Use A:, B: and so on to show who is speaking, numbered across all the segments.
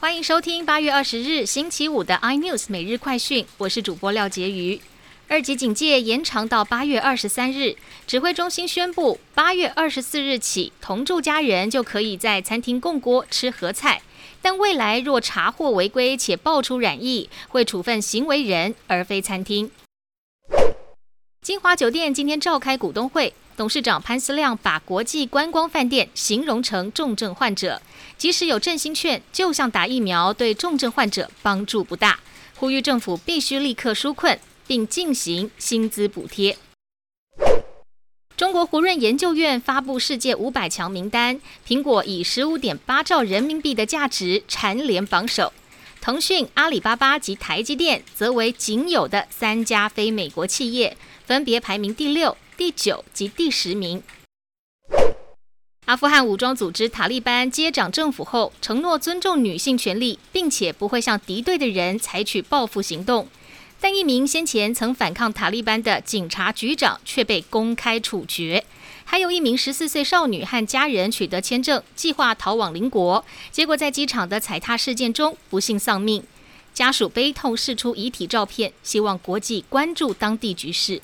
A: 欢迎收听八月二十日星期五的 iNews 每日快讯，我是主播廖杰瑜。二级警戒延长到八月二十三日，指挥中心宣布，八月二十四日起，同住家人就可以在餐厅共锅吃合菜，但未来若查获违规且爆出染疫，会处分行为人而非餐厅。金华酒店今天召开股东会，董事长潘思亮把国际观光饭店形容成重症患者，即使有振兴券，就像打疫苗，对重症患者帮助不大，呼吁政府必须立刻纾困。并进行薪资补贴。中国胡润研究院发布世界五百强名单，苹果以十五点八兆人民币的价值蝉联榜首，腾讯、阿里巴巴及台积电则为仅有的三家非美国企业，分别排名第六、第九及第十名。阿富汗武装组织塔利班接掌政府后，承诺尊重女性权利，并且不会向敌对的人采取报复行动。但一名先前曾反抗塔利班的警察局长却被公开处决，还有一名十四岁少女和家人取得签证，计划逃往邻国，结果在机场的踩踏事件中不幸丧命。家属悲痛释出遗体照片，希望国际关注当地局势。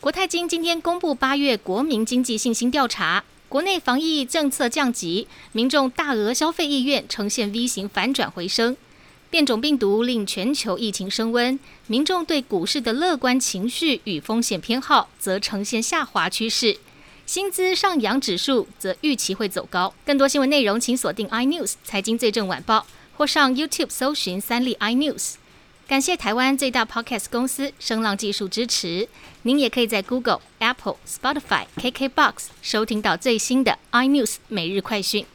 A: 国泰金今天公布八月国民经济信心调查，国内防疫政策降级，民众大额消费意愿呈现 V 型反转回升。变种病毒令全球疫情升温，民众对股市的乐观情绪与风险偏好则呈现下滑趋势。薪资上扬指数则预期会走高。更多新闻内容，请锁定 iNews 财经最正晚报，或上 YouTube 搜寻三立 iNews。感谢台湾最大 Podcast 公司声浪技术支持。您也可以在 Google、Apple、Spotify、KKBox 收听到最新的 iNews 每日快讯。